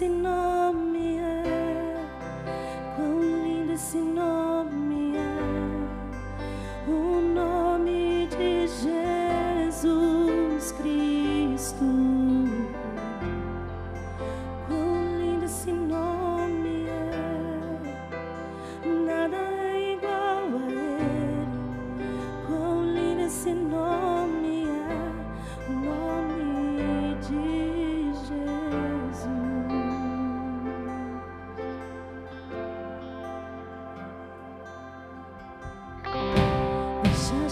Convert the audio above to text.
sinner